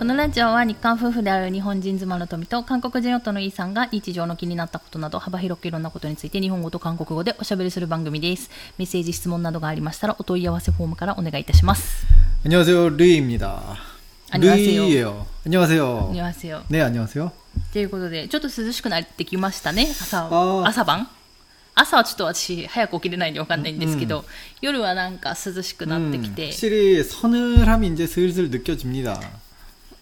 このラジオは日韓夫婦である日本人妻の富と韓国人夫のイさんが日常の気になったことなど幅広くいろんなことについて日本語と韓国語でおしゃべりする番組です。メッセージ、質問などがありましたらお問い合わせフォームからお願いいたします。こんにちは、ルイ입니 다。 안녕하세요안녕하세요안녕하세요네안녕하세요ということで、ちょっと涼しくなってきましたね、朝朝晩。朝はちょっと私早く起きれないんでわかんないんですけど、うん、夜はなんか涼しくなってきて。うん、확실히서늘함이이제슬슬느껴집니다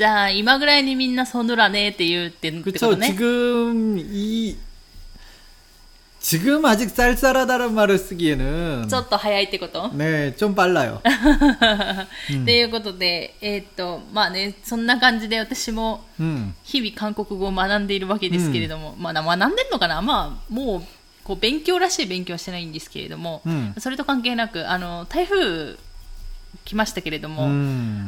じゃあ今ぐらいにみんなソヌラねって言うってってこ 그쵸. とね 지금 이, 지금 아직 쌀쌀하다는 말을 쓰기에는, ちょっと早いってこと 네, 좀 빨라요. っていうことでえーっとまあねそんな感じで私も 음. 日々韓国語を学んでいるわけですけれども、まあな学んでるのかなまあもうこう勉強らしい勉強はしてないんですけれども、うんそれと関係なくあの台風 来ましたけれども、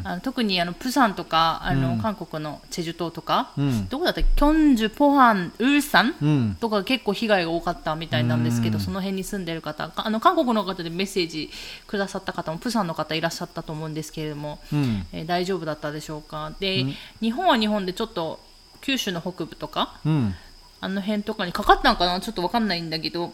あの特にあのプサンとかあの、韓国のチェジュ島とか、どこだったっけ？キョンジュ、ポハン、ウルサンとか結構被害が多かったみたいなんですけど、その辺に住んでる方あの韓国の方でメッセージくださった方もプサンの方いらっしゃったと思うんですけれども、えー、大丈夫だったでしょうか？で、日本は日本でちょっと九州の北部とか、あの辺とかにかかったのかな？ちょっと分かんないんだけど。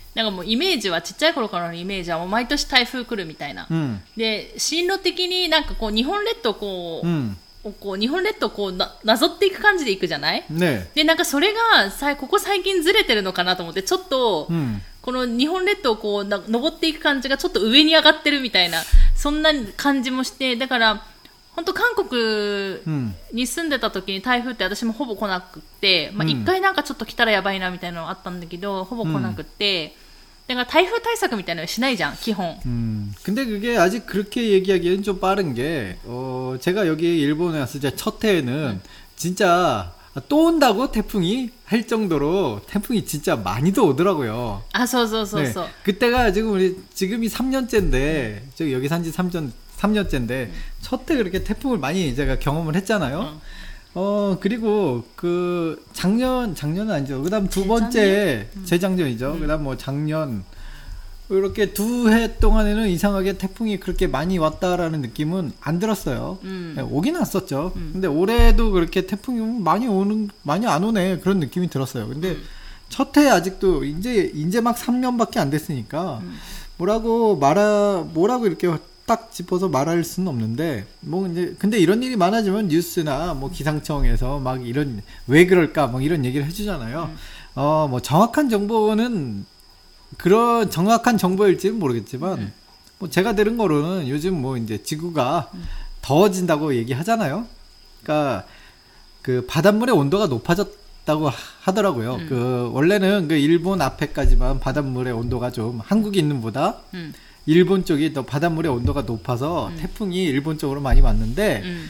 なんかもうイメージはちっちゃい頃からのイメージはもう毎年台風来るみたいな、うん、で進路的になんかこう日本列島こう、うん。こう日本列島こうななぞっていく感じでいくじゃない、ね、でなんかそれがさここ最近ずれてるのかなと思ってちょっと、うん、この日本列島こうな登っていく感じがちょっと上に上がってるみたいなそんな感じもしてだから本当韓国 음, に住んでた時に台風って私もほぼ来なくって、まあ、うん一回なんかちょっと来たらやばいなみたいなのあったんだけどほぼ来なくって、だから台風対策みたいなのしないじゃん基本 음. 근데 그게 아직 그렇게 얘기하기에는 좀 빠른 게, 어, 제가 여기 일본에 왔을 때 첫 해에는 진짜 또 온다고 태풍이 할 정도로 태풍이 진짜 많이도 오더라고요. 아, 서서서서. 네, 그때가 지금 우리 지금이 3년째인데 저 여기 산지 3년 3년째인데 첫 때 그렇게 태풍을 많이 제가 경험을 했잖아요. 어. 어 그리고 그 작년 작년은 아니죠. 그다음 두 재작년? 번째 재작년이죠. 음. 그다음 뭐 작년 이렇게 두 해 동안에는 이상하게 태풍이 그렇게 많이 왔다라는 느낌은 안 들었어요. 음. 네, 오긴 왔었죠. 근데 올해도 그렇게 태풍이 많이 오는 많이 안 오네 그런 느낌이 들었어요. 근데 첫해 아직도 이제 이제 막 3년밖에 안 됐으니까 뭐라고 말하 뭐라고 이렇게 딱 짚어서 말할 수는 없는데 뭐 이제 근데 이런 일이 많아지면 뉴스나 뭐 기상청에서 막 이런 왜 그럴까 뭐 이런 얘기를 해주잖아요. 어 뭐 정확한 정보는 그런 정확한 정보일지는 모르겠지만 네. 뭐 제가 들은 거로는 요즘 뭐 이제 지구가 더워진다고 얘기하잖아요. 그러니까 그 바닷물의 온도가 높아졌다고 하더라고요. 음. 그 원래는 그 일본 앞에까지만 바닷물의 온도가 좀 한국이 있는보다 음. 일본 쪽이 더 바닷물의 온도가 높아서 음. 태풍이 일본 쪽으로 많이 왔는데 음.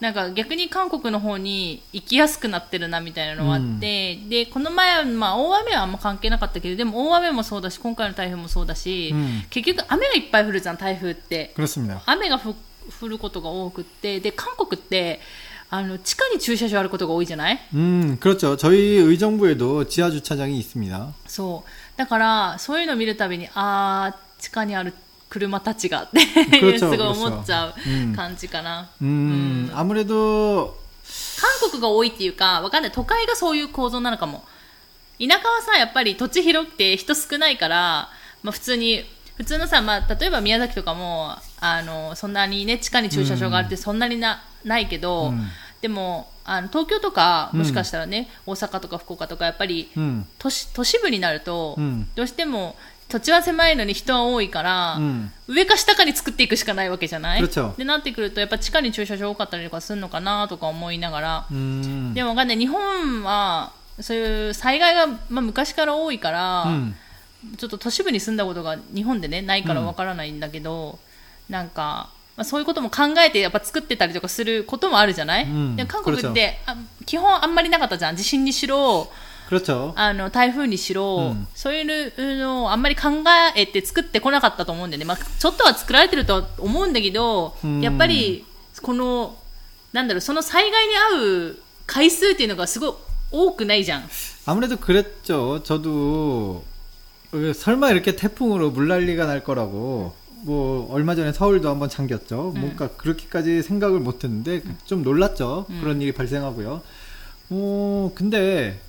なんか逆に韓国の方に行きやすくなってるなみたいなのがあって、で、この前は、まあ、大雨はあんま関係なかったけど、でも大雨もそうだし、今回の台風もそうだし、うん結局雨がいっぱい降るじゃん、台風って。 그렇습니다. 雨がふ降ることが多くって、で、韓国って、あの、地下に駐車場あることが多いじゃない 음, 그렇죠. 저희 의정부에도 지하 주차장이 있습니다. そう。だから、そういうのを見るたびに、あー、地下にある 車たちがって すごい思っちゃう感じかな。うん、あん。アムレ韓国が多いっていうか、わかんない。都会がそういう構造なのかも。田舎はさ、やっぱり土地広くて人少ないから、まあ普通に、普通のさ、まあ例えば宮崎とかも、あの、そんなにね、地下に駐車場があってそんなにな、ないけど、うん、でも、あの東京とかもしかしたらね、うん、大阪とか福岡とかやっぱり、うん、都市都市部になると、どうしても土地は狭いのに人は多いから、うん、上か下かに作っていくしかないわけじゃない？でなってくるとやっぱ地下に駐車場多かったりとかするのかなとか思いながら。でもわかんない。日本はそういう災害が、まあ、昔から多いから、うん、ちょっと都市部に住んだことが日本でねないからわからないんだけど、うん、なんかまあ、そういうことも考えてやっぱ作ってたりとかすることもあるじゃない、うん、で韓国ってあ基本あんまりなかったじゃん。地震にしろ 그렇죠. あの台風にしろ、うんそういうのをあんまり考えて作ってこなかったと思うんだよね、まあ、ちょっとは作られてるとは思うんだけど、うんやっぱりこのなんだろうその災害に遭う回数っていうのがすごい多くないじゃん。 아무래도 그랬죠. 저도 어, 설마 이렇게 태풍으로 물난리가 날 거라고 뭐 얼마 전에 서울도 한번 잠겼죠. 뭔가 그렇게까지 생각을 못했는데 좀 놀랐죠. 그런 일이 발생하고요. 어 근데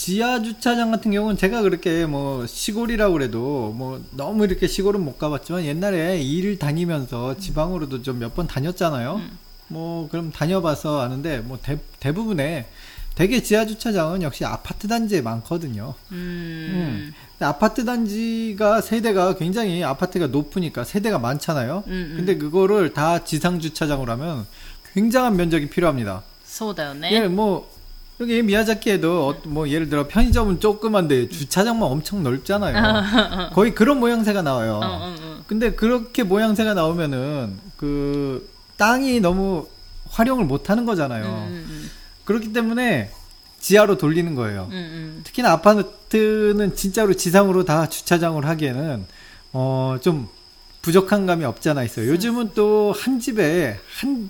지하 주차장 같은 경우는 제가 그렇게 뭐 시골이라고 그래도 뭐 너무 이렇게 시골은 못 가봤지만 옛날에 일 다니면서 지방으로도 좀 몇 번 다녔잖아요. 뭐 그럼 다녀봐서 아는데 뭐 대, 대부분의 대개 지하 주차장은 역시 아파트 단지에 많거든요. うーん 음. 근데 아파트 단지가 세대가 굉장히 아파트가 높으니까 세대가 많잖아요. 음, 음. 근데 그거를 다 지상 주차장으로 하면 굉장한 면적이 필요합니다. そうだよね。 예, 뭐 여기 미야자키에도 어, 뭐 예를 들어 편의점은 조그만데 주차장만 엄청 넓잖아요. 아, 아, 아. 거의 그런 모양새가 나와요. 어, 어, 근데 그렇게 모양새가 나오면은 그 땅이 너무 활용을 못 하는 거잖아요. 음, 음, 음. 그렇기 때문에 지하로 돌리는 거예요. 특히나 아파트는 진짜로 지상으로 다 주차장을 하기에는 어 좀 부족한 감이 없잖아 있어요. 요즘은 또 한 집에 한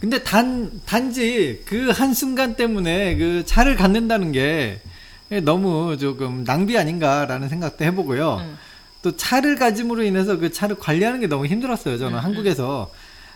근데 단 단지 그 한 순간 때문에 그 차를 갖는다는 게 너무 조금 낭비 아닌가라는 생각도 해보고요. 음. 또 차를 가짐으로 인해서 그 차를 관리하는 게 너무 힘들었어요. 저는 음, 한국에서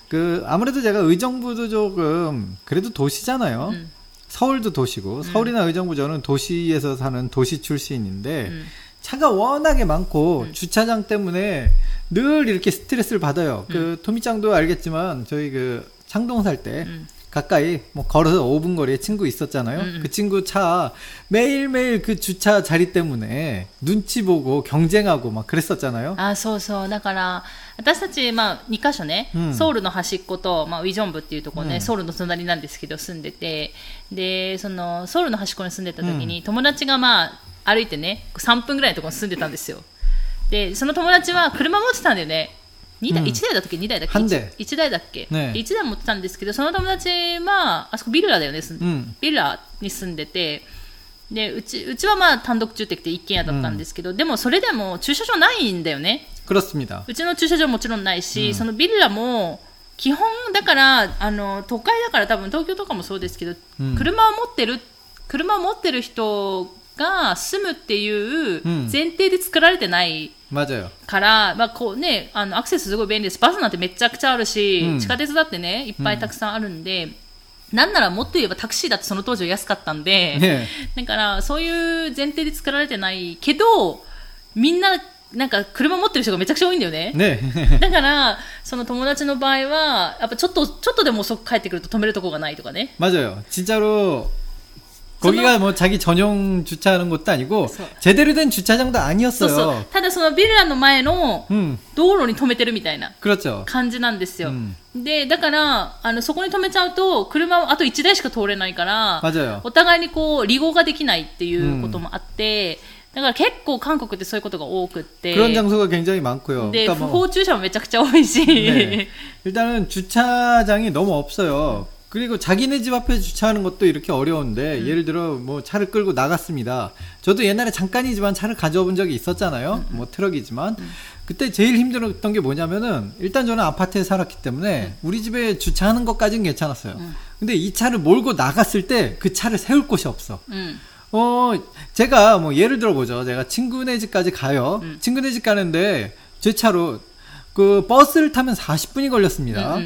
그 아무래도 제가 의정부도 조금 그래도 도시잖아요. 음. 서울도 도시고 서울이나 의정부 저는 도시에서 사는 도시 출신인데 음. 차가 워낙에 많고 주차장 때문에 늘 이렇게 스트레스를 받아요. 그 토미짱도 알겠지만 저희 그 창동 살 때 음. 가까이 뭐 걸어서 5분 거리에 친구 있었잖아요. 음, 음. 그 친구 차 매일매일 그 주차 자리 때문에 눈치 보고 경쟁하고 막 그랬었잖아요. あそうそう。だから、私たち、まあ、2カ所ね、うんソウルの端っこと、まあ、ウィジョンブっていうところね、うんソウルの隣なんですけど、住んでて、で、その、ソウルの端っこに住んでた時に、友達がまあ、歩いてね、3分ぐらいのところに住んでたんですよ。で、その友達は車持ってたんだよね。 2台、うん、1台だっけ？2台だっけ？1, 1, 台だっけ、ね、1台持ってたんですけどその友達はあそこビルラだよね、うん、ビルラに住んでて。でうちうちはまあ単独住宅で一軒家だったんですけど、うん、でもそれでも駐車場ないんだよね。うちの駐車場もちろんないし、そのビルラも基本だからあの都会だから多分東京とかもそうですけど、車を持ってる車を持ってる人が住むっていううん前提で作られてない 맞아요. から、まあこうね、あのアクセスすごい便利です。バスなんてめちゃくちゃあるし、うん地下鉄だってね、いっぱいたくさんあるんで、なんならもっと言えばタクシーだってその当時は安かったんで、 네. だからそういう前提で作られてないけど、みんな なんか車持ってる人がめちゃくちゃ多いんだよね。 네. だから、その友達の場合は、やっぱちょっと、ちょっとでも遅く帰ってくると止めるとこがないとかね。 맞아요. 진짜로 거기가 뭐 자기 전용 주차하는 곳도 아니고 그래서- 제대로 된 주차장도 そう 아니었어요. そう。ただそのビルラの前の 음, 道路に止めてるみたいな 그렇죠. 感じなんですよ。うんで、だから、あの、そこに止めちゃうと、車はあと1台しか通れないから、 맞아요. お互いにこう、離合ができないっていうこともあって、だから結構韓国ってそういうことが多くって、 그런 장소가 굉장히 많고요. で、 그러니까 不 뭐 法駐車もめちゃくちゃ多いし、 네. 일단은 주차장이 너무 없어요. 그리고 자기네 집 앞에 주차하는 것도 이렇게 어려운데 음. 예를 들어 뭐 차를 끌고 나갔습니다. 저도 옛날에 잠깐이지만 차를 가져본 적이 있었잖아요. 음, 음. 뭐 트럭이지만 음. 그때 제일 힘들었던 게 뭐냐면은 일단 저는 아파트에 살았기 때문에 음. 우리 집에 주차하는 것까지는 괜찮았어요. 음. 근데 이 차를 몰고 나갔을 때 그 차를 세울 곳이 없어. 어 제가 뭐 예를 들어 보죠. 제가 친구네 집까지 가요. 친구네 집 가는데 제 차로 그 버스를 타면 40분이 걸렸습니다.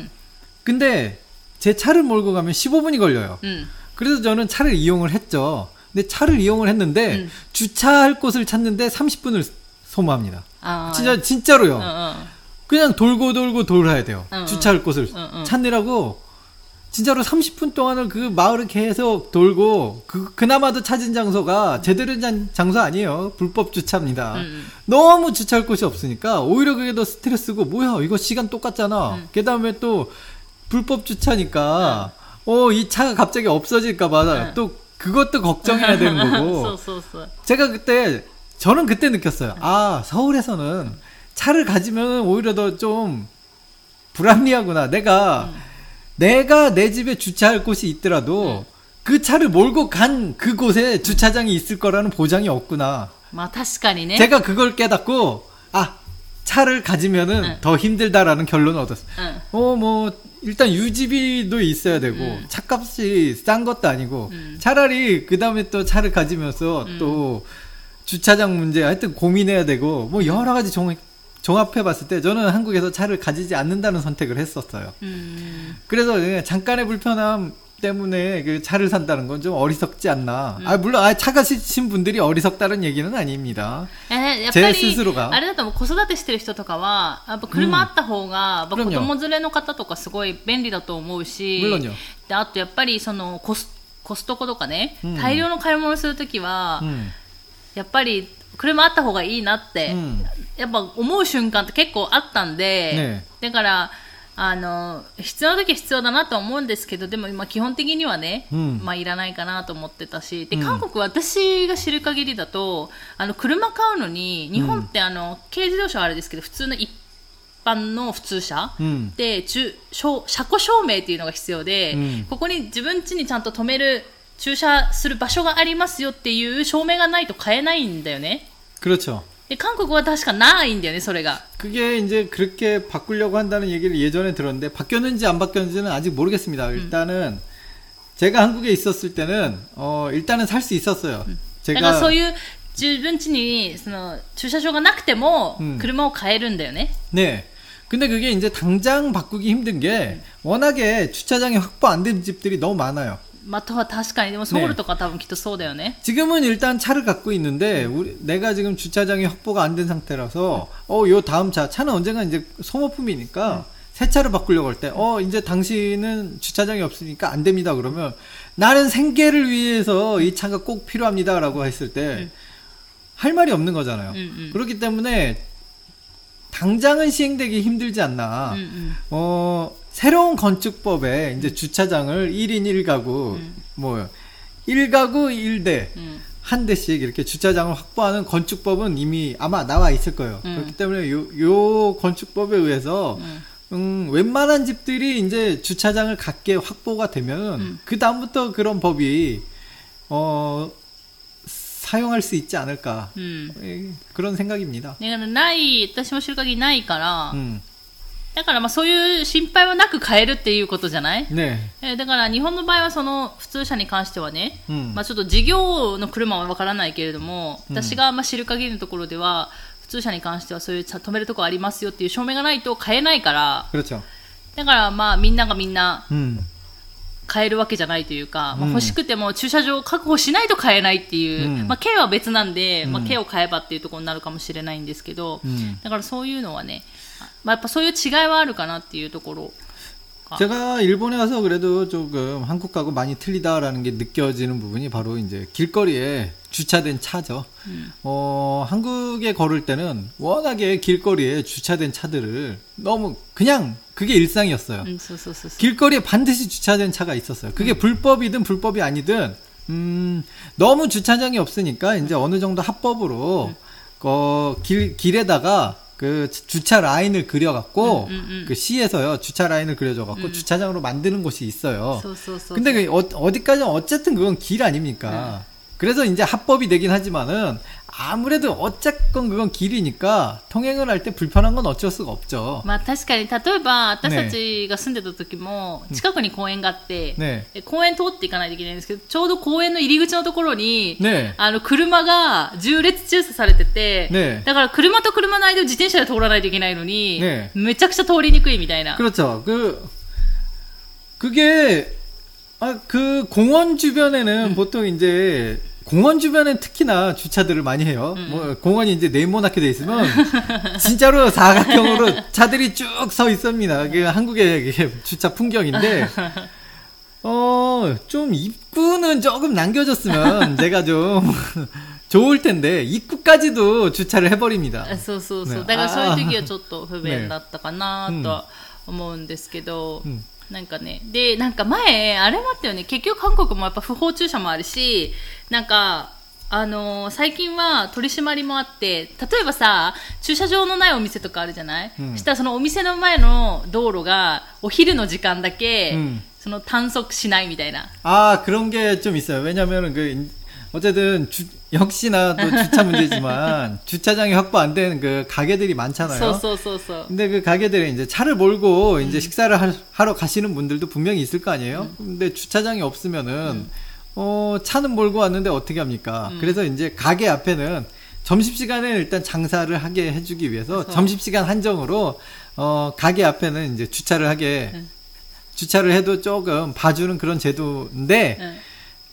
근데 제 차를 몰고 가면 15분이 걸려요. 음. 그래서 저는 차를 이용을 했죠. 근데 차를 이용을 했는데 음. 주차할 곳을 찾는데 30분을 소모합니다. 아, 진짜 진짜로요. 어, 어. 그냥 돌고 돌고 돌아야 돼요. 어, 어. 주차할 곳을 어, 어. 찾느라고 진짜로 30분 동안을 그 마을을 계속 돌고 그 그나마도 찾은 장소가 제대로 된 장소 아니에요. 불법 주차입니다. 음. 음. 너무 주차할 곳이 없으니까 오히려 그게 더 스트레스고 뭐야 이거 시간 똑같잖아. 음. 그다음에 또 불법 주차니까 어 이 차가 갑자기 없어질까봐 응. 또 그것도 걱정해야 되는 そう 거고 そうそう。 제가 그때 저는 그때 느꼈어요. 아 서울에서는 차를 가지면 오히려 더 좀 불합리하구나. 내가 내가 내 집에 주차할 곳이 있더라도 그 차를 몰고 간 그곳에 주차장이 있을 거라는 보장이 없구나. まあ確かにね。 제가 그걸 깨닫고 아 차를 가지면은 응. 더 힘들다라는 결론을 얻었어. 응. 어, 뭐, 일단 유지비도 있어야 되고, 응. 차값이 싼 것도 아니고, 차라리 그 다음에 또 차를 가지면서 또 주차장 문제, 하여튼 고민해야 되고, 뭐 여러 가지 종, 종합해 봤을 때 저는 한국에서 차를 가지지 않는다는 선택을 했었어요. 음. 그래서 예, 잠깐의 불편함, 때문에 그 차를 산다는 건 좀 어리석지 않나. 음. 아, 물론, 아, 차가 신 분들이 어리석다는 얘기는 아닙니다. えやっぱ 제 り 스스로가 あれだと思う子育てしてる人とかはやっぱ車あった方が、やっぱ子 그럼요 供連れの方とかすごい便利だと思うし 물론요. であとやっぱりそのコスコストコとかね、うん大量の買い物するときは、 음. やっぱり車あった方がいいなって、 음. やっぱ思う瞬間って結構あったんで、ねだから あの必要な時は必要だなとは思うんですけどでも今基本的にはね、うんまあいらないかなと思ってたしでうん韓国は私が知る限りだとあの車買うのに日本ってあの、軽自動車はあれですけど普通の一般の普通車、 음. で中証車庫証明っていうのが必要で、うんここに自分家にちゃんと止める駐車する場所がありますよっていう証明がないと買えないんだよね 그렇죠. で韓国は確かないんだよねそれが 그게 이제 그렇게 바꾸려고 한다는 얘기를 예전에 들었는데 바뀌었는지 안 바뀌었는지는 아직 모르겠습니다. 일단은 제가 한국에 있었을 때는 어 일단은 살 수 있었어요. だからそう 제가 いう自分家にその駐車場がなくてもうん車を買えるんだよね、 네. 근데 그게 이제 당장 바꾸기 힘든 게 워낙에 주차장이 확보 안 된 집들이 너무 많아요. まあ、とは確かにでもソウルとか多分きっとそうだよね 지금은 일단 차를 갖고 있는데 우리 내가 지금 주차장이 확보가 안 된 상태라서 어 요 다음 차 차는 언젠가 이제 소모품이니까 새 차를 바꾸려고 할 때 어 이제 당신은 주차장이 없으니까 안 됩니다 그러면 나는 생계를 위해서 이 차가 꼭 필요합니다라고 했을 때 할 말이 없는 거잖아요. 음, 음. 그렇기 때문에 당장은 시행되기 힘들지 않나. うんうん 어, 새로운 건축법에 이제 주차장을 1인 1가구, 음. 뭐, 1가구 1대, うん 한 대씩 이렇게 주차장을 확보하는 건축법은 이미 아마 나와 있을 거예요. 음. 그렇기 때문에 요, 요 건축법에 의해서, うん 음, 웬만한 집들이 이제 주차장을 갖게 확보가 되면, 음. 그다음부터 그런 법이, 어, 사용할 수 있지 않을까. うん 예, 그런 생각입니다. だからない私も知る限りないから、 음, だからまあそういう心配はなく買えるっていうことじゃない、ねえ。ー、だから日本の場合はその普通車に関してはね、うん、まあ、ちょっと事業の車はわからないけれども、うん、私がまあ知る限りのところでは普通車に関してはそういう止めるとこありますよっていう証明がないと買えないからだからまあみんながみんな、買えるわけじゃないというか、まあ、欲しくても駐車場を確保しないと買えないっていう、うん、まあ、は別なんで、うん、まあ、を買えばっていうところになるかもしれないんですけど、うん、だからそういうのはね、まあ、やっぱそういう違いはあるかなっていうところ 제가 일본에 와서 그래도 조금 한국하고 많이 틀리다라는 게 느껴지는 부분이 바로 이제 길거리에 주차된 차죠. 어, 한국에 걸을 때는 워낙에 길거리에 주차된 차들을 너무 그냥 그게 일상이었어요. うん、そうそうそうそう 길거리에 반드시 주차된 차가 있었어요. 그게 불법이든 불법이 아니든 음, 너무 주차장이 없으니까 이제 어느 정도 합법으로 어, 길 길에다가 그 주차 라인을 그려갖고 음, 음, 음. 그 시에서요 주차 라인을 그려줘갖고 음. 주차장으로 만드는 곳이 있어요. 소, 소, 소, 근데 그 어, 디까지는 어쨌든 그건 길 아닙니까? 네. 그래서 이제 합법이 되긴 하지만은 아무래도 어쨌건 그건 길이니까 통행을 할 때 불편한 건 어쩔 수가 없죠. まあ確かに例えば私たちが住んでた時も近くに公園があって、 네. え公園通っていかないといけないんですけどちょうど公園の入り口のところに、 네. あの車が重列駐車されてて、ねだから車と車の間を自転車で通らないといけないのに、ねめちゃくちゃ通りにくいみたいな。 그렇죠. 그 그게 아 그 공원 주변에는 보통 이제 공원 주변엔 특히나 주차들을 많이 해요. 뭐 공원이 이제 네모나게 돼 있으면 진짜로 사각형으로 차들이 쭉 서 있습니다. 그 한국의 이게 주차 풍경인데 어 좀 입구는 조금 남겨줬으면 제가 좀 좋을 텐데 입구까지도 주차를 해버립니다. あそうそうそう。ねだからそういう時はちょっと不便だったかなねとは思うんですけど、うん なんかね、で、なんか前、あれもあったよね、結局韓国もやっぱ不法駐車もあるし、なんか、あのー最近は取り締まりもあって、例えばさ、駐車場のないお店とかあるじゃない、うんしたらそのお店の前の道路がお昼の時間だけ、うんその短足しないみたいな。 아 그런 게 좀 있어요. 왜냐면은 그 인- 어쨌든 주- 역시나 또 주차 문제지만 주차장이 확보 안 되는 그 가게들이 많잖아요. 써써써써. 근데 그 가게들에 이제 차를 몰고 음. 이제 식사를 하, 하러 가시는 분들도 분명히 있을 거 아니에요. 음. 근데 주차장이 없으면은 음. 어 차는 몰고 왔는데 어떻게 합니까? 그래서 이제 가게 앞에는 점심시간에 일단 장사를 하게 해주기 위해서 점심시간 한정으로 어 가게 앞에는 이제 주차를 하게 주차를 해도 조금 봐주는 그런 제도인데.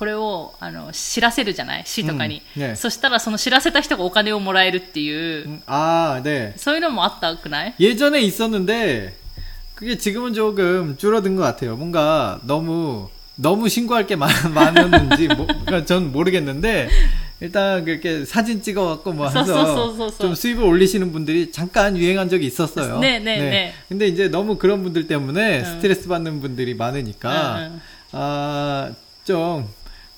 これをあの知らせるじゃない市とかに、うんねそしたらその知らせた人がお金をもらえるっていう、 음, 아, 네. そういうのもあったくない 예전에 있었는데 그게 지금은 조금 줄어든 것 같아요. 뭔가 너무 너무 신고할 게 많, 많았는지 뭐, 그러니까 전 모르겠는데 일단 그렇게 사진 찍어갖고 뭐 해서 써써써써써. 좀 수입을 올리시는 분들이 잠깐 유행한 적이 있었어요. 네, 네, 네. 근데 이제 너무 그런 분들 때문에 응. 스트레스 받는 분들이 많으니까 응, 응. 아, 좀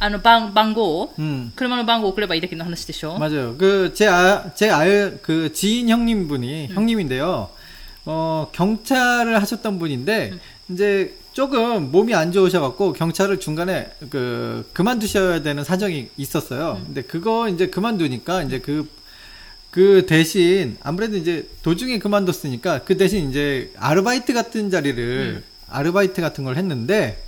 あの番番号、 음 車の番号を送ればいいだけの話でしょ 맞아요. 그 제 아 제 알 그 지인 형님 분이 형님인데요. 어 경찰을 하셨던 분인데 이제 조금 몸이 안 좋으셔갖고 경찰을 중간에 그 그만두셔야 되는 사정이 있었어요. 근데 그거 이제 그만두니까 이제 그 그 대신 아무래도 이제 도중에 그만뒀으니까 그 대신 이제 아르바이트 같은 자리를 아르바이트 같은 걸 했는데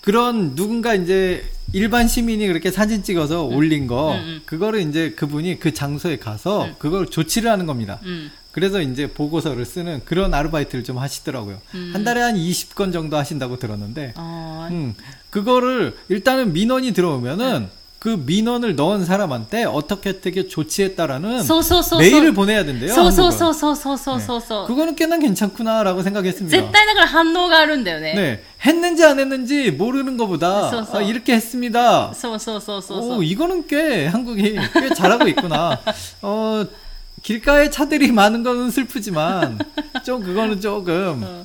그런 누군가 이제 일반 시민이 그렇게 사진 찍어서 음. 올린 거 음, 음. 그거를 이제 그분이 그 장소에 가서 음. 그걸 조치를 하는 겁니다. 음. 그래서 이제 보고서를 쓰는 그런 아르바이트를 좀 하시더라고요. 한 달에 한 20건 정도 하신다고 들었는데, 어... 음, 그거를 일단은 민원이 들어오면은 네. 그 민원을 넣은 사람한테 어떻게 어떻게 조치했다라는 そうそうそうそう 메일을 보내야 된대요. そうそう 한국은. そうそうそうそうそうそう、 그거는 꽤나 괜찮구나라고 생각했습니다. 絶対だから反応があるんだよね。 네, 했는지 안 했는지 모르는 것보다 쏘, 쏘. 아, 이렇게 했습니다. そうそうそうそうそう。 오, 이거는 꽤 한국이 꽤 잘하고 있구나. 어, 길가에 차들이 많은 거는 슬프지만 좀 그거는 조금 어.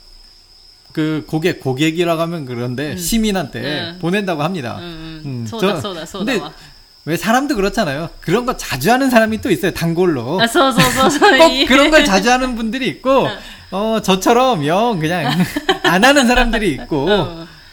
그 고객 고객이라고 하면 그런데 음. 시민한테 음. 보낸다고 합니다. 음, 소다 소다 소다. 왜 사람도 그렇잖아요. 그런 거 자주 하는 사람이 또 있어요. 단골로. 아, 소, 소, 소, 꼭 그런 걸 자주 하는 분들이 있고 어 저처럼 영 그냥 안 하는 사람들이 있고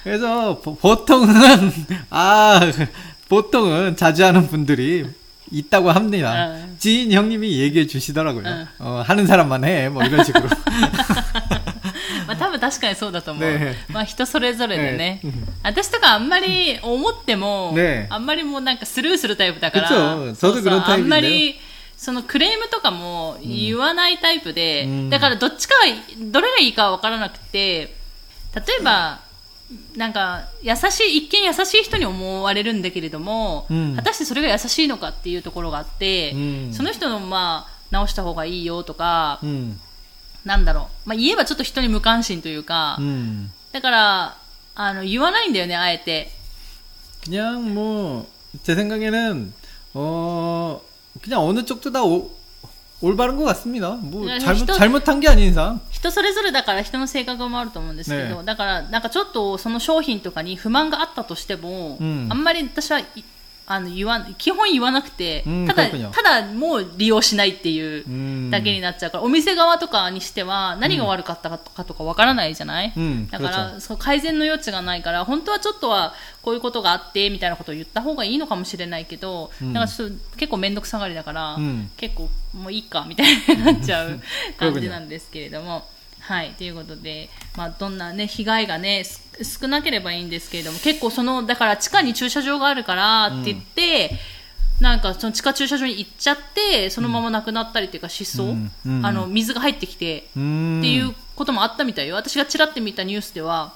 그래서 보, 통은아 보통은 자주 하는 분들이 있다고 합니다. 아. 지인 형님이 얘기해 주시더라고요. 아. 어, 하는 사람만 해. 뭐 이런 식으로. まあ多分確かにそうだと思う、ね、まあ人それぞれでね、ね、私とかあんまり思っても、ね、あんまりもうなんかスルーするタイプだからあんまりそのクレームとかも言わないタイプで、うん、だからどっちかどれがいいかわからなくて例えば、なんか優しい一見優しい人に思われるんだけれども、うん、果たしてそれが優しいのかっていうところがあって、うん、その人のまあ直した方がいいよとか、うん、なんだろう、まあ、言えばちょっと人に無関心というか、 음. だからあの言わないんだよねあえて 그냥 뭐, 제 생각에는, 어, 그냥 어느 쪽도 다 오, 올바른 것 같습니다. 뭐, 그냥 잘못, 네,人- 잘못한 게 아닌 이상. 人それぞれだから人の性格もあると思うんですけど、ねだからなんかちょっとその商品とかに不満があったとしても、うんあんまり私はい あの言わ基本言わなくて、ただただもう利用しないっていうだけになっちゃうから、お店側とかにしては何が悪かったかとかわからないじゃない、だから、そ改善の余地がないから本当はちょっとはこういうことがあってみたいなことを言った方がいいのかもしれないけど、なんかちょっと結構面倒くさがりだから、結構もういいかみたいになっちゃう 感じなんですけれども。はい、ということで、まあ、どんなね、被害がね、少なければいいんですけれども、結構その、だから地下に駐車場があるからって言って、うん、なんかその地下駐車場に行っちゃって、そのまま亡くなったりというか失踪、うん、あの、水が入ってきて、っていうこともあったみたいよ。私がちらって見たニュースでは、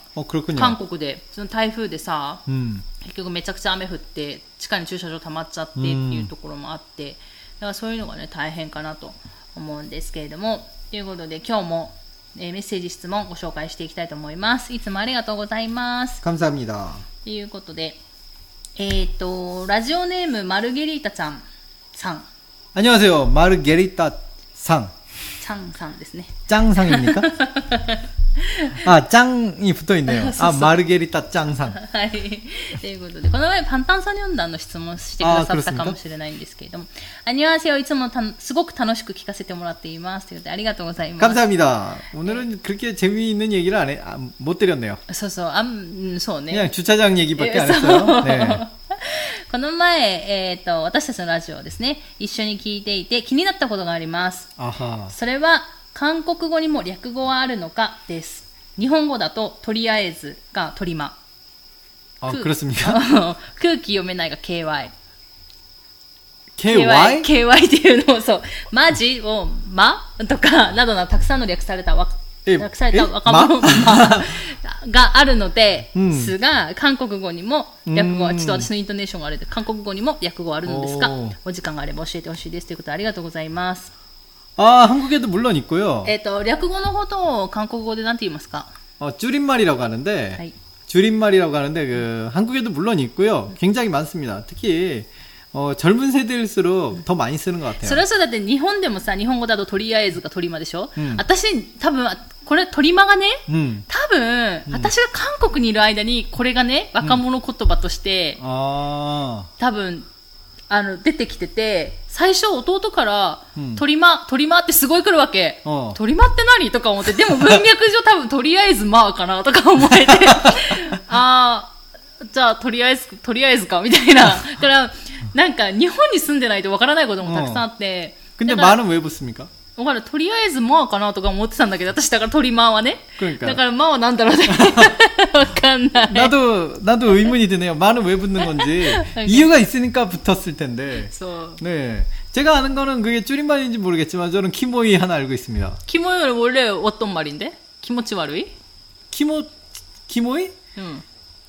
韓国で、その台風でさ、うん、結局めちゃくちゃ雨降って、地下に駐車場溜まっちゃってっていうところもあって、だからそういうのがね、大変かなと思うんですけれども、ということで今日もえーメッセージ質問ご紹介していきたいと思いますいつもありがとうございます 감사합니다. ということでえっ、とラジオネームマルゲリータちゃんさん 안녕하세요. 마르게리타 상. ちゃんさんですね 짱상입니까? 아, 짱이 붙어 있네요. 아, 쏘쏘. 마르게리타 짱상. はい。ということで、この前パンタンサニョン団の質問してくださったあー그렇습니까 かもしれないんですけれども、アニュアセをいつもたすごく楽しく聞かせてもらっています。ということで、ありがとうございます。 감사합니다. 오늘은 그렇게 재미있는 얘기를 안 해, 아, 못 드렸네요. そうそう、あん、うんそうね。 그냥 주차장 얘기밖에 안 え 했어요. 네. この前、えっ、と、私たちのラジオをですね、一緒に聞いていて気になったことがあります。 아하. それは、 韓国語にも略語はあるのかです。日本語だと、とりあえずがトリマ。 아, 그- 그렇습니까? 空気読めないが KY。 KY? KY っていうのをそう、マジを、まとか、などのたくさんの略されたわ、え略されたえ若者、ままがあるのでうんすが、韓国語にも略語は、うんちょっと私のイントネーションがあれで、韓国語にも略語あるのですがおー、お時間があれば教えてほしいですということでありがとうございます。 아, 한국에도 물론 있고요. えっ、と、略語のことを韓国語で何て言いますか 어, 줄임말이라고 하는데, はい。 줄임말이라고 하는데, 그, 한국에도 물론 있고요. 굉장히 많습니다. 특히, 어, 젊은 세대일수록 더 많이 쓰는 것 같아요. それはそうだって日本でもさ、日本語だととりあえずがトリマでしょ、うん私、多分、これトリマがね、 음. 多分、私が韓国にいる間にこれがね、若者言葉として、 아, 多分、あの、出てきてて、 最初弟から、うんトリマ、トリマってすごい来るわけ。うんトリマって何とか思って、でも文脈上多分とりあえずまあかなとか思えて、ああ、じゃあとりあえず、とりあえずかみたいな。だから、 なんか日本に住んでないとわからないこともたくさんあって、 근데 だから 말은 왜 붙습니까? わかる。とりあえず、まあかなとか思ってたんだけど、私、だから、鳥まはね。だから、まあはなんだろうね。わかんない。など、など의문이드네 요。 ま는왜붙는건 지。 이유가있으니까붙었을텐 데。 そう。ね 네. 제가 아는 거는 그게 줄임말인지 모르겠지만 저는 키모이 하나 알고 있습니다. 키모이는 원래 어떤 말인데? 키모치 와루이? 키모 키모이? 응.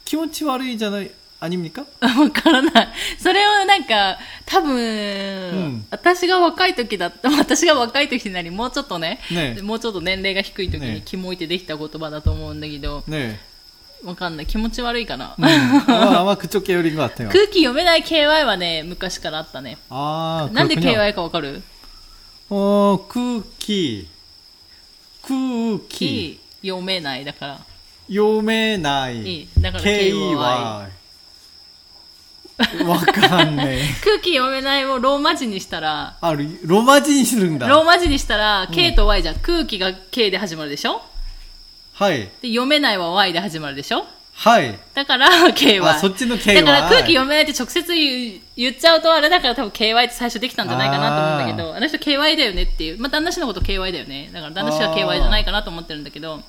키모치 와루이잖아요. アニメかわからない。それをなんか、多分、うん、私が若い時だった、私が若い時なり、もうちょっとね、ねもうちょっと年齢が低い時にキモいってできた言葉だと思うんだけど、ねかんない。気持ち悪いかな。うん、ああ、口調系よりがあったよ。空気読めない KY はね、昔からあったね。ああ、なんで KY かわかるあ空気、空気。読めないだから。読めない。いいだから KY。わかんない。空気読めないをローマ字にしたら、ある、ローマ字にするんだ。ローマ字にしたら、K と Y じゃん。空気が K で始まるでしょ？はい。で、読めないは Y で始まるでしょ？はい。だから、KY。あそっちの KY だから空気読めないって直接言う言っちゃうとあれだから多分 KY って最初できたんじゃないかなと思うんだけど、あの人 KY だよねっていう。まあ、旦那氏のこと KY だよね。だから旦那氏は KY じゃないかなと思ってるんだけど、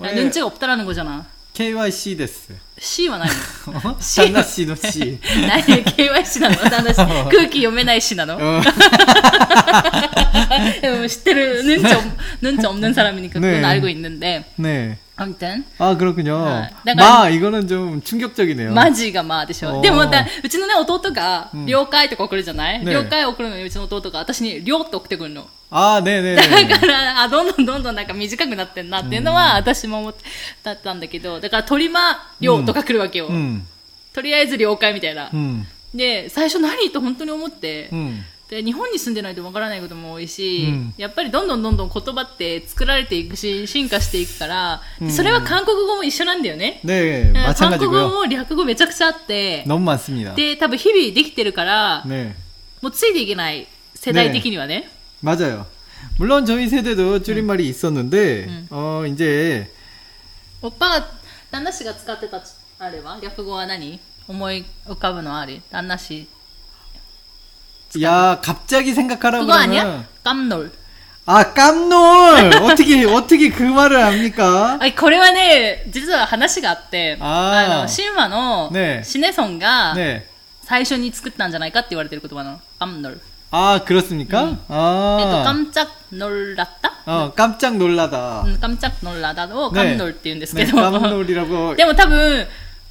あーあヌンチがオプタラヌゴじゃない？KYC です。 C はないの C 旦那氏の C。何 KY 氏なの旦那氏。空気読めない氏なのうんでも知ってる、ヌンチョ、ヌンチョ없는 사람이니까 그건 네. 알고 있는데. 네. 아무튼. 아, 그렇군요. 아, 내가- 마, 이거는 좀 충격적이네요. マジがまあでしょ。おーでもだ、うちのね、弟が、了解とか送るじゃない、ね了解送るのにうちの弟が私に、了って送ってくるの。 아, 네네네. だから、あ、どんどんどんどんなんか短くなってんなっていうのは、私も思ってだったんだけど、だから、鳥間、了とか来るわけよ。 음, とりあえず了解みたいな。 음, で、最初何と本当に思って、 음. で日本に住んでないとわからないことも多いし、うんやっぱりどんどんどんどん言葉って作られていくし進化していくから、それは韓国語も一緒なんだよね、 네, 韓国語 마찬가지고요. も略語めちゃくちゃあって、 너무 많습니다. で多分日々できてるから、 네, もうついていけない世代的にはね 맞아요. 물론 저희 세대도 줄임말이 있었는데, 어, 이제, おっぱが旦那氏が使ってたあれは略語は何思い浮かぶのある旦那氏 야, 갑자기 생각하라 그거 그러면, 아니야? 깜놀 아, 깜놀! 어떻게, 어떻게 그 말을 합니까? あこれはね実は話があってあーあの神話のねシネソンが、 네. 最初に作ったんじゃないかって言われてる言葉のカムノル。 아, 그렇습니까? えっと、 아, カムチャノラッタ 어, 깜짝 놀라다. うんカムチャノラダをカムノルって言うんですけ 네, ど、 깜놀이라고. でも多分、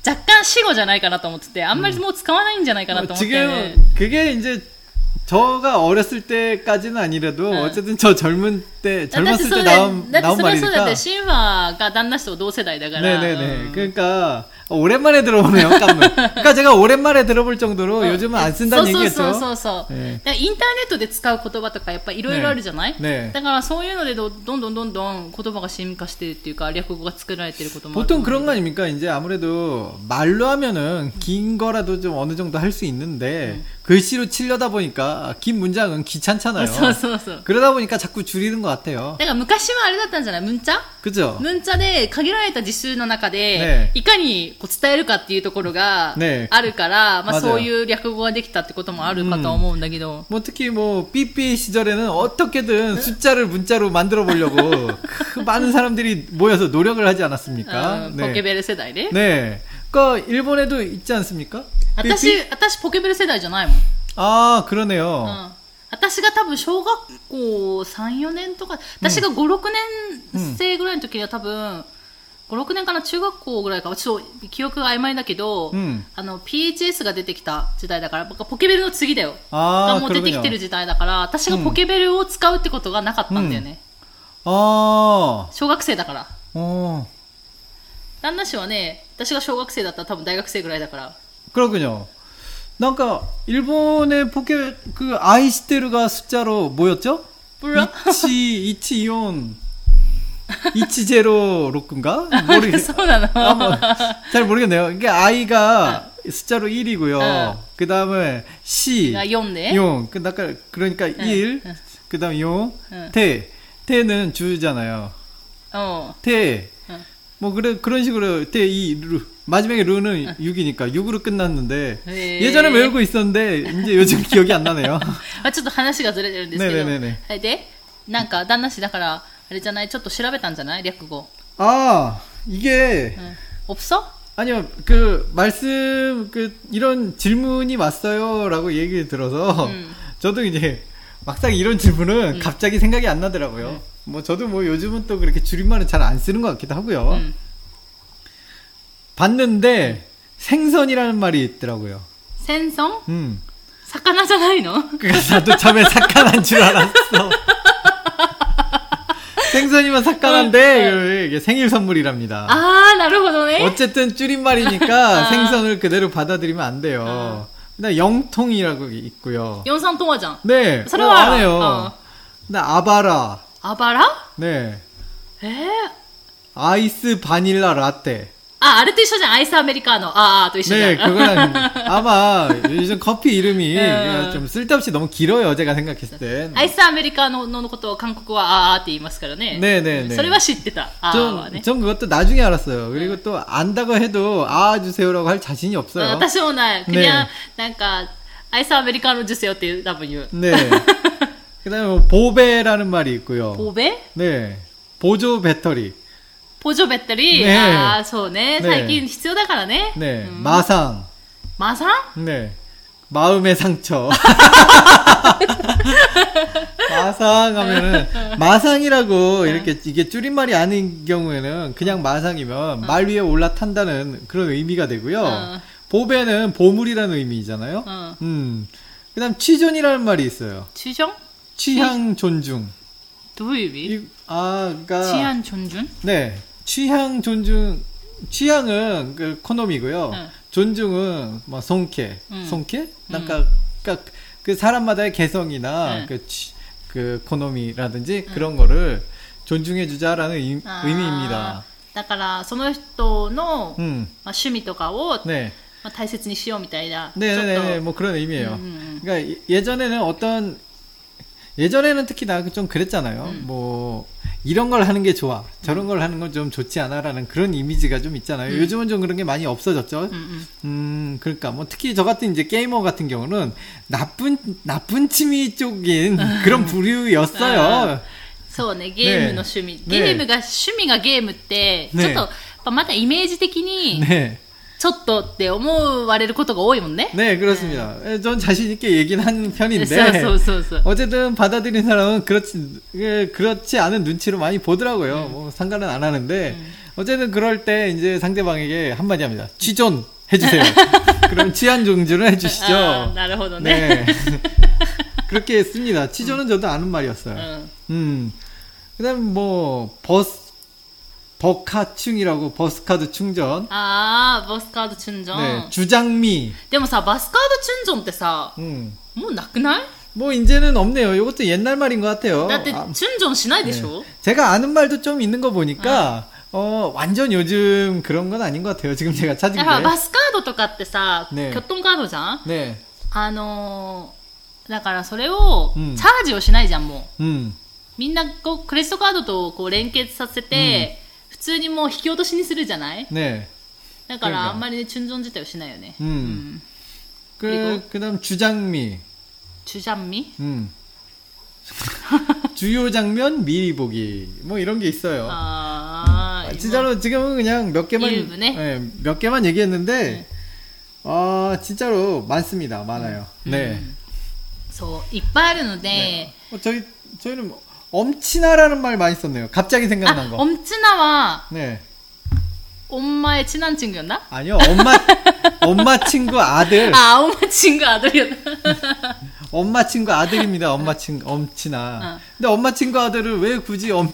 若干死語じゃないかなと思ってて、あんまりもう使わないんじゃないかなと思って、 지금 그게 이제 저가 어렸을 때까지는 아니라도 응. 어쨌든 저 젊은 때 だって 젊었을 そ 때 れ 나온 だって 나온 それはそうだっ 말이니까. て、神話が旦那氏と同世代だから。 네네네. うん 그러니까 오랜만에 들어보네요. 깜놀. 그러니까 제가 오랜만에 들어볼 정도로 요즘은 안 そう 쓴다는 そう 얘기겠죠. そうそうそう、えだからインターネットで使う言葉とかやっぱいろいろあるじゃない、ねねだからそういうのでどどんどんどんどん言葉が進化してるっていうか略語が作られてることもあると 보통 思う 그런 거 아닙니까? 이제 아무래도 말로 하면은 긴 거라도 좀 어느 정도 할 수 있는데 글씨로 치려다 보니까 긴 문장은 귀찮잖아요. そうそうそう 그러다 보니까 자꾸 줄이는 것 같아요. だから昔はあれだったんじゃないムンチャ 그죠? ムンチャで限られた実習の中で、ねいかにこう伝えるかっていうところがねあるから、まあ、 맞아요 そういう略語ができたってこともあるかとは思うんだけど、 뭐 특히 뭐 삐삐 시절에는 어떻게든 숫자를 문자로 만들어 보려고 그 많은 사람들이 모여서 노력을 하지 う 않았습니까? んポケベル世代で、 네. 그러니까 일본에도 있지 않습니까? 私 삐삐? 私ポケベル世代じゃないもん、 아 그러네요. うん私が多分小学校3、4年とか、私が5、6年生ぐらいの時には多分、5、6年かな、中学校ぐらいか、ちょっと記憶が曖昧だけど、うんあの、PHS が出てきた時代だから、僕はポケベルの次だよ。あーがもう出てきてる時代だから、私がポケベルを使うってことがなかったんだよね。 아, 小学生だから。 어, 旦那氏はね、 私が小学生だったら多分大学生ぐらいだから。 그렇군요. 뭔가 일본의 포켓 그 아이시테르가 숫자로 뭐였죠? 몰라? 이치 이치이온 이치제로 로크인가? 모르겠. そうなの。 아, 뭐, 잘 모르겠네요. 이게 아이가 숫자로 1이고요. 응. 그 다음에 시, が4ね。 용, 그 아까 그러니까 1, 응. 그 다음 용, 응. 태, 태는 주잖아요. うん。 태, 응. 뭐 그래 그런 식으로 그때 이 루, 마지막에 루는 6이니까 6으로 끝났는데 예. 예전에 외우고 있었는데 이제 요즘 기억이 안 나네요. あちょっと話がずれてるんですけど。ねえねえねえねはいで、なんか、旦那氏だから、あれじゃない、ちょっと調べたんじゃない略語。 아 이게 うん。없어? 아니요 그 말씀 그 이런 질문이 왔어요라고 얘기를 들어서 음. 저도 이제 막상 이런 질문은 갑자기 생각이 안 나더라고요. 뭐 저도 뭐 요즘은 또 그렇게 줄임말은 잘 안 쓰는 것 같기도 하고요. 음. 봤는데 생선이라는 말이 있더라고요. 생선? 음. 사카나잖아요. 그래서 나도 처음에 사카난 줄 알았어. 생선이면 사카난데 어, 어. 그 이게 생일 선물이랍니다. 아, 나름보네 어쨌든 줄임말이니까 아. 생선을 그대로 받아들이면 안 돼요. 아. 근데 영통이라고 있고요. 영상통화장. 네. 서로 알아요. 어, 어. 근데 아바라. 아바라? 네. 에? 아이스 바닐라 라떼. 아, 아르티쇼는 아이스 아메리카노. 아, 아, 또 있어요. 네, 그건 아바. 아마 요즘 커피 이름이 네. 예, 좀 쓸데없이 너무 길어요. 제가 생각했을 때. 아이스 아메리카노의 것도 한국어 아って言いますからね. 아, 아, 네, 네, 네. それは知ってた. 아, 전, 아, 네. 전 그것도 나중에 알았어요. 그리고 네. 또 안다고 해도 아 주세요라고 할 자신이 없어요. 아, 다시 오나 그냥 네. 뭔가 그러니까 아이스 아메리카노 주세요って多分言う. 네. 그다음에 뭐 보배라는 말이 있고요. 보배? 네. 보조 배터리. 보조 배터리? 네. 아, 저네. 네. 살긴 필요하다라네. 네. 음. 마상. 마상? 네. 마음의 상처. 마상 하면은 마상이라고 네. 이렇게 이게 줄임말이 아닌 경우에는 그냥 마상이면 어. 말 위에 올라탄다는 그런 의미가 되고요. 어. 보배는 보물이라는 의미잖아요. 어. 음. 그다음 취존이라는 말이 있어요. 취존? 취향 존중. どういう意味 이, 아, 그러니까 治安존중 네. 취향 존중 취향은 그 코놈이고요. 응. 존중은 뭐 송케. 응. 송케? 그러니까, 그러니까 그 사람마다의 개성이나 응. 그, 취- 그 코놈이라든지 그런 거를 존중해 주자라는 의, あー 의미입니다. だから、その人の、 음. まあ、趣味とかを、 네. まあ、大切にしようみたいな。 네, ちょっ 네, と 네, 뭐 그런 의미예요. 음, 음. 그러니까 예- 예전에는 어떤 예전에는 특히 나 좀 그랬잖아요. 음. 뭐 이런 걸 하는 게 좋아, 저런 걸 하는 건 좀 좋지 않아라는 그런 이미지가 좀 있잖아요. 음. 요즘은 좀 그런 게 많이 없어졌죠. うんうん。 음, 그러니까 뭐 특히 저 같은 이제 게이머 같은 경우는 나쁜 나쁜 취미 쪽인 그런 부류였어요. そうね、ゲームの趣味。ねゲームが、趣味がゲームって、ねちょっと、やっぱまたイメージ的に、 네, ちょっとって思われることが多いもんね。 네 그렇습니다. 예, 전 자신 있게 얘기는 하는 편인데 そうそうそうそう。 어쨌든 받아들인 사람은 그렇지 예, 그렇지 않은 눈치로 많이 보더라고요. 뭐 상관은 안 하는데 어쨌든 그럴 때 이제 상대방에게 한마디 합니다. 취존 해주세요. 그럼 취한 종주를 あー 해주시죠. なるほどね。 네. 그렇게 했습니다. 취존은 저도 아는 말이었어요. うん。 음. 그다음 뭐 버스 버카충이라고 버스카드 충전. 아, 버스카드 충전. 네, 주장미. でもさ, 버스카드 충전 ってさ, 음. 뭐なくない?뭐 뭐 이제는 없네요. 이것도 옛날 말인 것 같아요. 나때 아. 충전 しないでしょ? 네. 제가 아는 말도 좀 있는 거 보니까 아. 어, 완전 요즘 그런 건 아닌 것 같아요. 지금 제가 찾은 게. 버스카드とかってさ, 네. 교통카드잖아. 네. あのだからそれをチャージをしないじゃん、もう、うん、みんなこうクレジットカードとこう連結させて、うん通にもう引き落としにするじゃない 네. だから그러니까 あんまりね、チュンジョン自体をしないよね。 음. 그 그리고? 그다음 주장미. チュジャンミ 음. 주요 장면 미리 보기. 뭐 이런 게 있어요. あー 아, 진짜로 지금은 그냥 몇 개만 일부네? 예, 몇 개만 얘기했는데 아 진짜로 많습니다. 많아요. 네. そう、いっぱいあるので、 어, 저희 저희는 뭐 엄친아라는 말 많이 썼네요. 갑자기 생각난 아, 거. 엄친아와 네. 엄마의 친한 친구였나? 아니요, 엄마 엄마 친구 아들. 아, 엄마 친구 아들이었나? 엄마 친구 아들입니다. 엄마 친구 엄친아. 아. 근데 엄마 친구 아들을 왜 굳이 엄,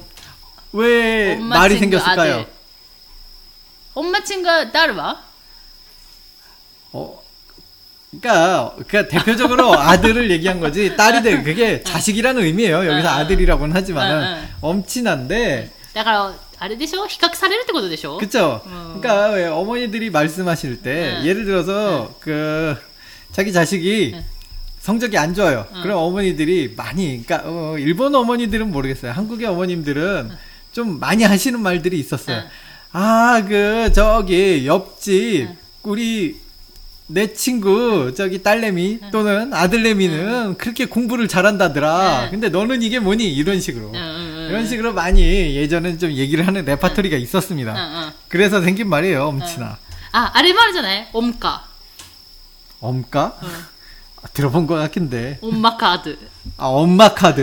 왜 말이 생겼을까요? 아들. 엄마 친구 딸 와? 어, 그러니까 그 대표적으로 아들을 얘기한 거지 딸이 돼 그게 자식이라는 의미예요. 여기서 어, 어. 아들이라고는 하지만은 어, 어. 엄친한데 だから、あれでしょ比較されるってことでしょ 그쵸? 어. 그러니까 왜 어머니들이 말씀하실 때 응. 예를 들어서 그 자기 자식이 응. 성적이 안 좋아요. 응. 그럼 어머니들이 많이 그러니까 어, 일본 어머니들은 모르겠어요. 한국의 어머님들은 좀 많이 하시는 말들이 있었어요. 응. 아, 그, 저기, 옆집, 우리, 내 친구 저기 딸내미 또는 아들내미는 그렇게 공부를 잘한다더라. 근데 너는 이게 뭐니? 이런 식으로. 이런 식으로 많이 예전엔 좀 얘기를 하는 레파토리가 있었습니다. 그래서 생긴 말이에요, 엄친아. 아, 아래 말이잖아요. 엄까. 엄까? 아, 들어본 것 같긴데. 엄마 카드. 아, 엄마 카드.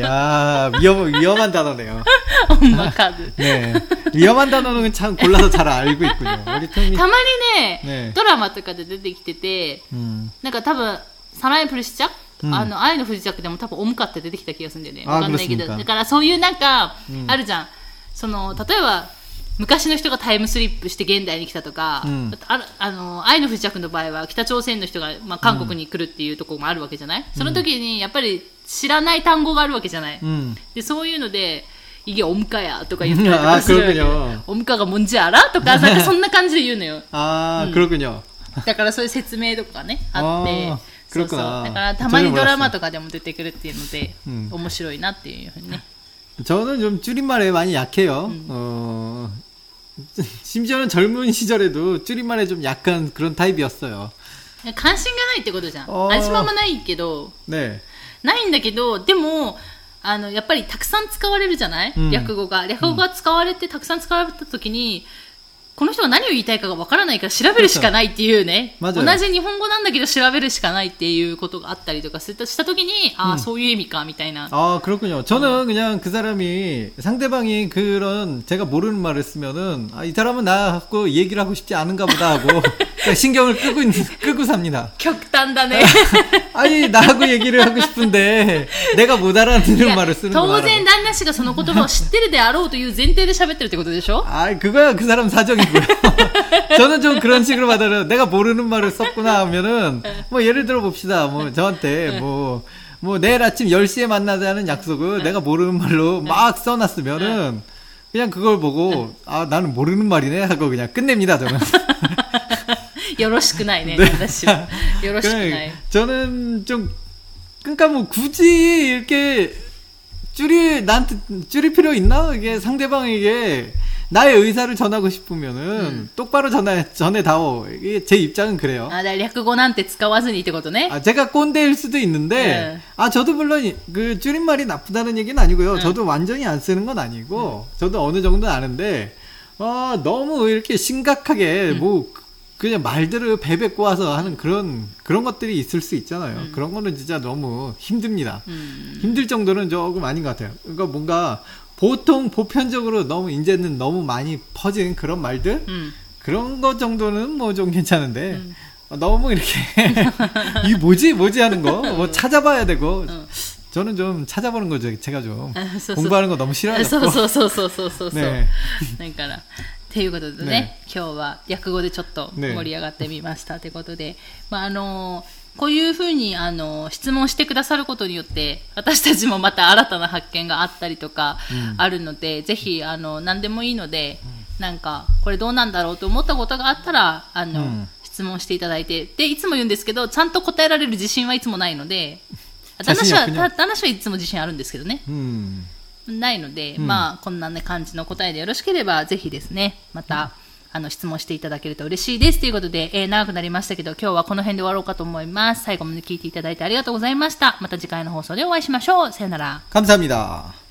야, 위험, 위험한 단어네요. オンマカード。 네. 위험한 단어는 참 골라서 잘 알고 있군요. 우리 통미. たまにねねドラマとかで出てきてて、 음. なんか多分、サナイプルシチャうんあの、愛の不時着でも多分、オムカって出てきた気がするんだよね。あわかんないけど。そうですかだからそういうなんか、うんあるじゃん。その、例えば、昔の人がタイムスリップして現代に来たとか、うんああの愛の不時着の場合は北朝鮮の人が、まあ、韓国に来るっていうところもあるわけじゃない、その時にやっぱり 知らない単語があるわけじゃない、 음. でそういうので「いげオムカや」とか言ったりとかするわけあ그렇군요 オムカがもんじゃらとかなんかそんな感じで言うのよ 아, 그렇군요. だからそういう説明とかねあってあーそうそう 그렇구나 だからたまにドラマ 전혀몰랐어요 とかでも出てくるっていうので、うん面白いなっていうふうにね 저는 좀 줄임말에 많이 약해요. 어, 심지어는 젊은 시절에도 줄임말에 좀 약한 그런 타입이었어요. 関心がないってことじゃんあー味まもないけど 네. ないんだけどでもあのやっぱりたくさん使われるじゃない、うん略語が略語が使われてたくさん使われた時に、この人が何を言いたいかがわからないから調べるしかないっていうね同そうそうじ日本語なんだけど調べるしかないっていうことがあったりとかしたした時にああ、そういう意味かみたいな 아, 그렇군요. 저는 그냥 그 사람이 상대방이 그런 제가 모르는 말을 쓰면은 아, 이 사람은 나하고 얘기를 하고 싶지 않은가 보다 하고 그냥 신경을 끄고 있- 끄고 삽니다. 極端だね 아니 나하고 얘기를 하고 싶은데 내가 못 い 알아듣는 や 말을 쓰는 当 거야. 然旦那氏がその言葉を知ってるであろうという前提で喋ってるってことでしょ 아, 그거야 그 사람 사정이고요. 저는 좀 그런 식으로 받아요. 내가 모르는 말을 썼구나 하면은 뭐 예를 들어 봅시다. 뭐 저한테 뭐 뭐 내일 아침 10시에 만나자는 약속을 내가 모르는 말로 막 써놨으면은 그냥 그걸 보고 아 나는 모르는 말이네 하고 그냥 끝냅니다 저는. よろしくないね旦那氏はよろしくない 그러니까 저는 좀 그러니까 뭐 굳이 이렇게 줄이 나한테 줄일 필요 있나? 이게 상대방에게 나의 의사를 전하고 싶으면은 똑바로 전해 전해다오. 이게 제 입장은 그래요. あだから略語なんて使わずにってことね 아, 제가 꼰대일 수도 있는데, 네. 아, 저도 물론 그 줄임말이 나쁘다는 얘기는 아니고요. 저도 완전히 안 쓰는 건 아니고, 저도 어느 정도 아는데, 아, 너무 이렇게 심각하게 뭐, 그냥 말들을 베베 꼬아서 하는 그런 그런 것들이 있을 수 있잖아요. 음. 그런 거는 진짜 너무 힘듭니다. 음. 힘들 정도는 조금 아닌 것 같아요. 그러니까 뭔가 보통 보편적으로 너무 이제는 너무 많이 퍼진 그런 말들 음. 그런 것 정도는 뭐 좀 괜찮은데 어, 너무 이렇게 이 뭐지 뭐지 하는 거 뭐 찾아봐야 되고 어. 저는 좀 찾아보는 거죠. 제가 좀 공부하는 거 너무 싫어요. 네. 그러니까 ということでね、ね、今日は訳語でちょっと盛り上がってみましたということで、まあ、あのこういうふうにあの質問してくださることによって私たちもまた新たな発見があったりとかあるので、うん、ぜひあの何でもいいので、うん、なんかこれどうなんだろうと思ったことがあったらあの、うん、質問していただいてでいつも言うんですけどちゃんと答えられる自信はいつもないので 旦は旦那氏はいつも自信あるんですけどね。うん。ないので、うんまあこんな、ね、感じの答えでよろしければぜひですねまた、あの質問していただけると嬉しいですということで、えー長くなりましたけど今日はこの辺で終わろうかと思います最後まで聞いていただいてありがとうございましたまた次回の放送でお会いしましょうさよなら 감사합니다